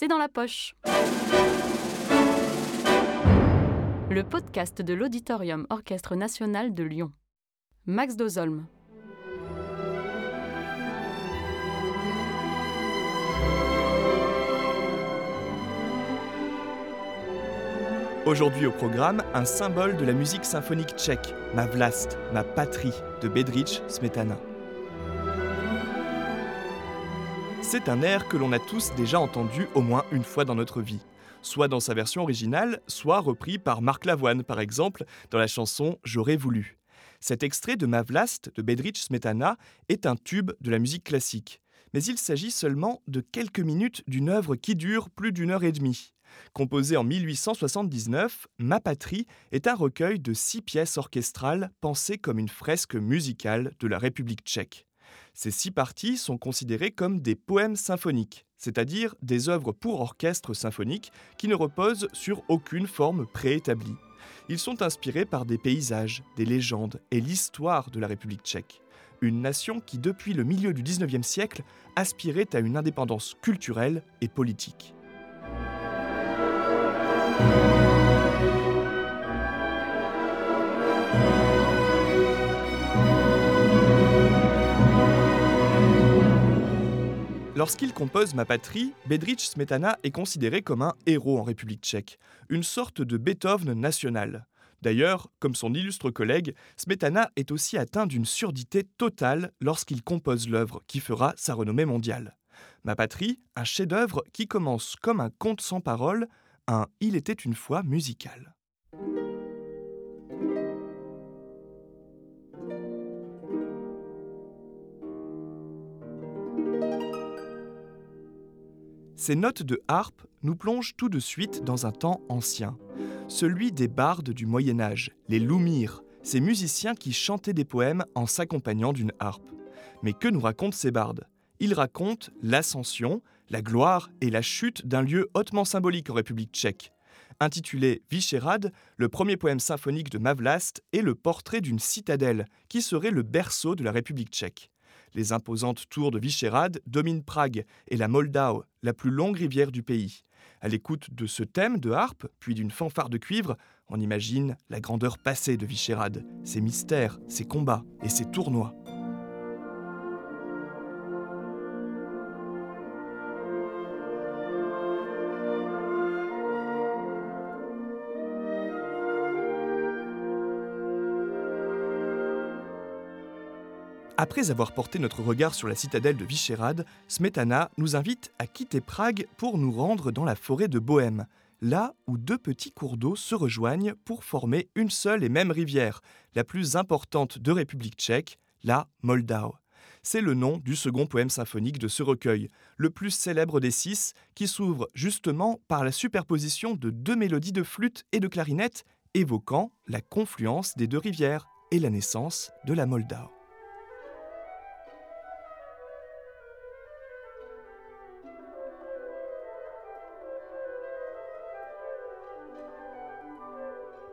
c'est dans la poche. Le podcast de l'Auditorium Orchestre National de Lyon. Max Dozolm. Aujourd'hui au programme, un symbole de la musique symphonique tchèque, ma vlast, ma patrie, de Bedřich Smetana. C'est un air que l'on a tous déjà entendu au moins une fois dans notre vie, soit dans sa version originale, soit repris par Marc Lavoine par exemple dans la chanson J'aurais voulu. Cet extrait de Ma Vlast de Bedřich Smetana est un tube de la musique classique, mais il s'agit seulement de quelques minutes d'une œuvre qui dure plus d'une heure et demie. Composé en 1879, Ma Patrie est un recueil de six pièces orchestrales pensées comme une fresque musicale de la République tchèque. Ces six parties sont considérées comme des poèmes symphoniques, c'est-à-dire des œuvres pour orchestre symphonique qui ne reposent sur aucune forme préétablie. Ils sont inspirés par des paysages, des légendes et l'histoire de la République tchèque, une nation qui depuis le milieu du 19e siècle aspirait à une indépendance culturelle et politique. Lorsqu'il compose Ma patrie, Bedřich Smetana est considéré comme un héros en République tchèque, une sorte de Beethoven national. D'ailleurs, comme son illustre collègue, Smetana est aussi atteint d'une surdité totale lorsqu'il compose l'œuvre qui fera sa renommée mondiale. Ma patrie, un chef-d'œuvre qui commence comme un conte sans parole, un Il était une fois musical. Ces notes de harpe nous plongent tout de suite dans un temps ancien, celui des bardes du Moyen Âge, les Loumirs, ces musiciens qui chantaient des poèmes en s'accompagnant d'une harpe. Mais que nous racontent ces bardes? Ils racontent l'ascension, la gloire et la chute d'un lieu hautement symbolique en République tchèque. Intitulé Vyšehrad, le premier poème symphonique de Mavlast est le portrait d'une citadelle qui serait le berceau de la République tchèque. Les imposantes tours de Vyšehrad dominent Prague et la Moldau, la plus longue rivière du pays. À l'écoute de ce thème de harpe, puis d'une fanfare de cuivre, on imagine la grandeur passée de Vyšehrad, ses mystères, ses combats et ses tournois. Après avoir porté notre regard sur la citadelle de Vyšehrad, Smetana nous invite à quitter Prague pour nous rendre dans la forêt de Bohême, là où deux petits cours d'eau se rejoignent pour former une seule et même rivière, la plus importante de République tchèque, la Moldau. C'est le nom du second poème symphonique de ce recueil, le plus célèbre des six, qui s'ouvre justement par la superposition de deux mélodies de flûte et de clarinette, évoquant la confluence des deux rivières et la naissance de la Moldau.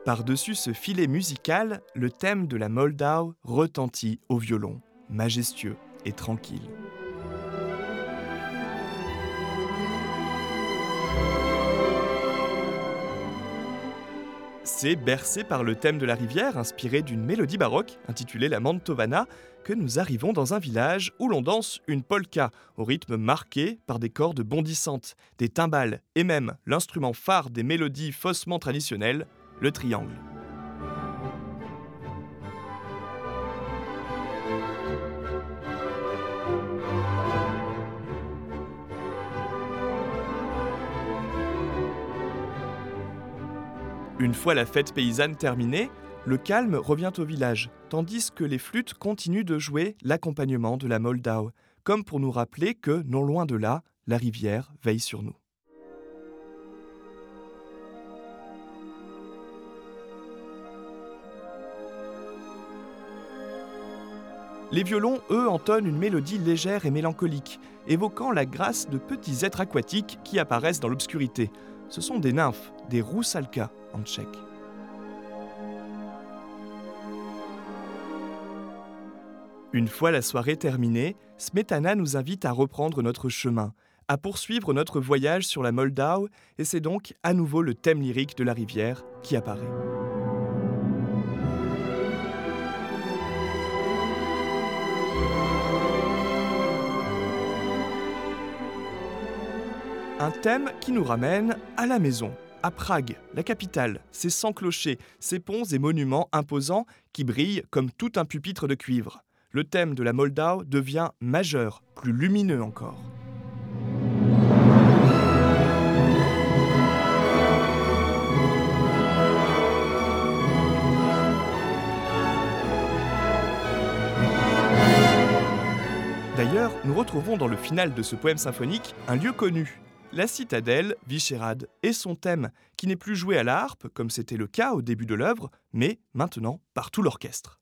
Par-dessus ce filet musical, le thème de la Moldau retentit au violon, majestueux et tranquille. C'est bercé par le thème de la rivière, inspiré d'une mélodie baroque intitulée la Mantovana, que nous arrivons dans un village où l'on danse une polka au rythme marqué par des cordes bondissantes, des timbales et même l'instrument phare des mélodies faussement traditionnelles, le triangle. Une fois la fête paysanne terminée, le calme revient au village, tandis que les flûtes continuent de jouer l'accompagnement de la Moldau, comme pour nous rappeler que, non loin de là, la rivière veille sur nous. Les violons, eux, entonnent une mélodie légère et mélancolique, évoquant la grâce de petits êtres aquatiques qui apparaissent dans l'obscurité. Ce sont des nymphes, des roussalka en tchèque. Une fois la soirée terminée, Smetana nous invite à reprendre notre chemin, à poursuivre notre voyage sur la Moldau et c'est donc à nouveau le thème lyrique de la rivière qui apparaît. Un thème qui nous ramène à la maison, à Prague, la capitale, ses 100 clochers, ses ponts et monuments imposants qui brillent comme tout un pupitre de cuivre. Le thème de la Moldau devient majeur, plus lumineux encore. D'ailleurs, nous retrouvons dans le final de ce poème symphonique un lieu connu, la citadelle, Vyšehrad, et son thème, qui n'est plus joué à la harpe, comme c'était le cas au début de l'œuvre, mais maintenant par tout l'orchestre.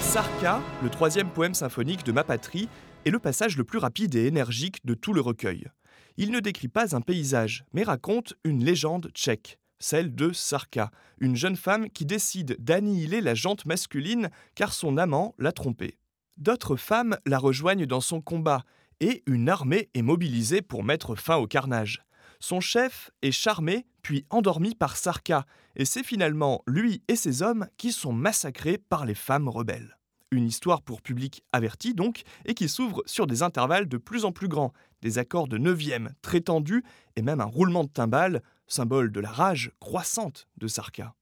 Sarka, le troisième poème symphonique de Ma patrie, est le passage le plus rapide et énergique de tout le recueil. Il ne décrit pas un paysage, mais raconte une légende tchèque celle de Sarka, une jeune femme qui décide d'annihiler la jante masculine car son amant l'a trompée. D'autres femmes la rejoignent dans son combat et une armée est mobilisée pour mettre fin au carnage. Son chef est charmé puis endormi par Sarka et c'est finalement lui et ses hommes qui sont massacrés par les femmes rebelles. Une histoire pour public averti donc, et qui s'ouvre sur des intervalles de plus en plus grands, des accords de neuvième très tendus et même un roulement de timbales symbole de la rage croissante de Sarka.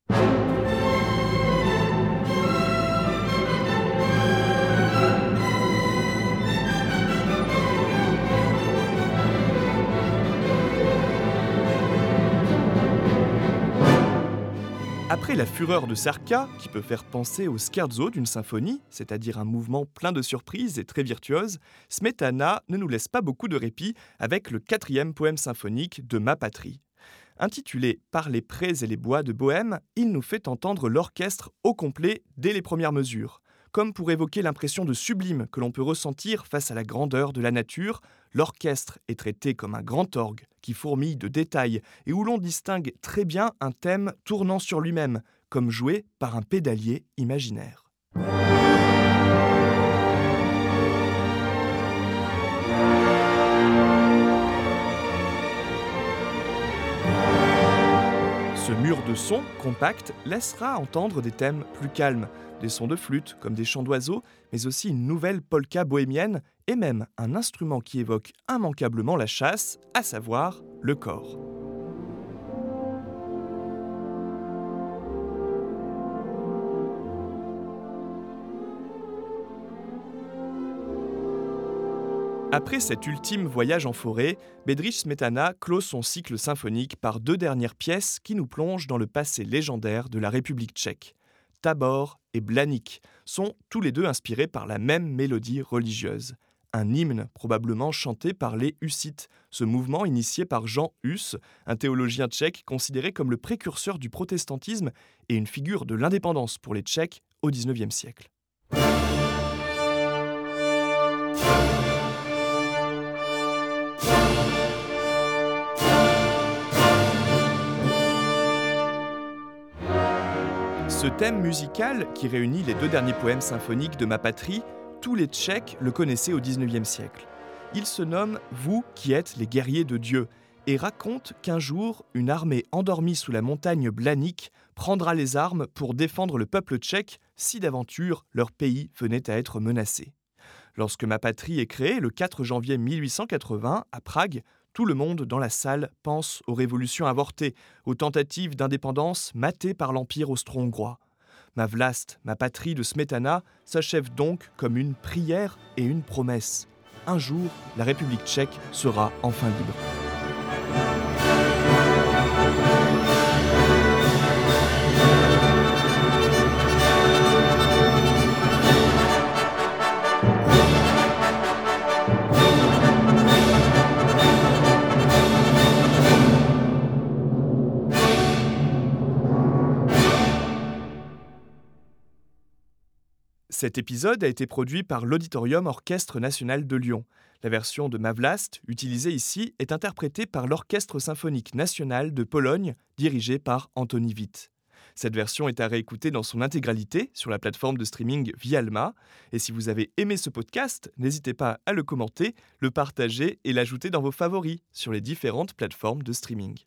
Après la fureur de Sarka, qui peut faire penser au scherzo d'une symphonie, c'est-à-dire un mouvement plein de surprises et très virtuose, Smetana ne nous laisse pas beaucoup de répit avec le quatrième poème symphonique de Ma patrie, Intitulé Par les prés et les bois de Bohême, il nous fait entendre l'orchestre au complet dès les premières mesures. Comme pour évoquer l'impression de sublime que l'on peut ressentir face à la grandeur de la nature, l'orchestre est traité comme un grand orgue qui fourmille de détails et où l'on distingue très bien un thème tournant sur lui-même, comme joué par un pédalier imaginaire. Ce mur de son compact laissera entendre des thèmes plus calmes, des sons de flûte comme des chants d'oiseaux, mais aussi une nouvelle polka bohémienne et même un instrument qui évoque immanquablement la chasse, à savoir le corps. Après cet ultime voyage en forêt, Bedrich Smetana close son cycle symphonique par deux dernières pièces qui nous plongent dans le passé légendaire de la République tchèque. Tabor et Blanik sont tous les deux inspirés par la même mélodie religieuse. Un hymne probablement chanté par les Hussites, ce mouvement initié par Jean Hus, un théologien tchèque considéré comme le précurseur du protestantisme et une figure de l'indépendance pour les Tchèques au XIXe siècle. Ce thème musical, qui réunit les deux derniers poèmes symphoniques de ma patrie, tous les Tchèques le connaissaient au XIXe siècle. Il se nomme Vous qui êtes les guerriers de Dieu et raconte qu'un jour, une armée endormie sous la montagne Blanik prendra les armes pour défendre le peuple tchèque si d'aventure leur pays venait à être menacé. Lorsque ma patrie est créée le 4 janvier 1880 à Prague, tout le monde dans la salle pense aux révolutions avortées, aux tentatives d'indépendance matées par l'Empire austro-hongrois. Ma vlast, ma patrie de Smetana, s'achève donc comme une prière et une promesse. Un jour, la République tchèque sera enfin libre. Cet épisode a été produit par l'Auditorium Orchestre National de Lyon. La version de Mavlast, utilisée ici, est interprétée par l'Orchestre Symphonique National de Pologne, dirigé par Anthony Witt. Cette version est à réécouter dans son intégralité sur la plateforme de streaming Vialma. Et si vous avez aimé ce podcast, n'hésitez pas à le commenter, le partager et l'ajouter dans vos favoris sur les différentes plateformes de streaming.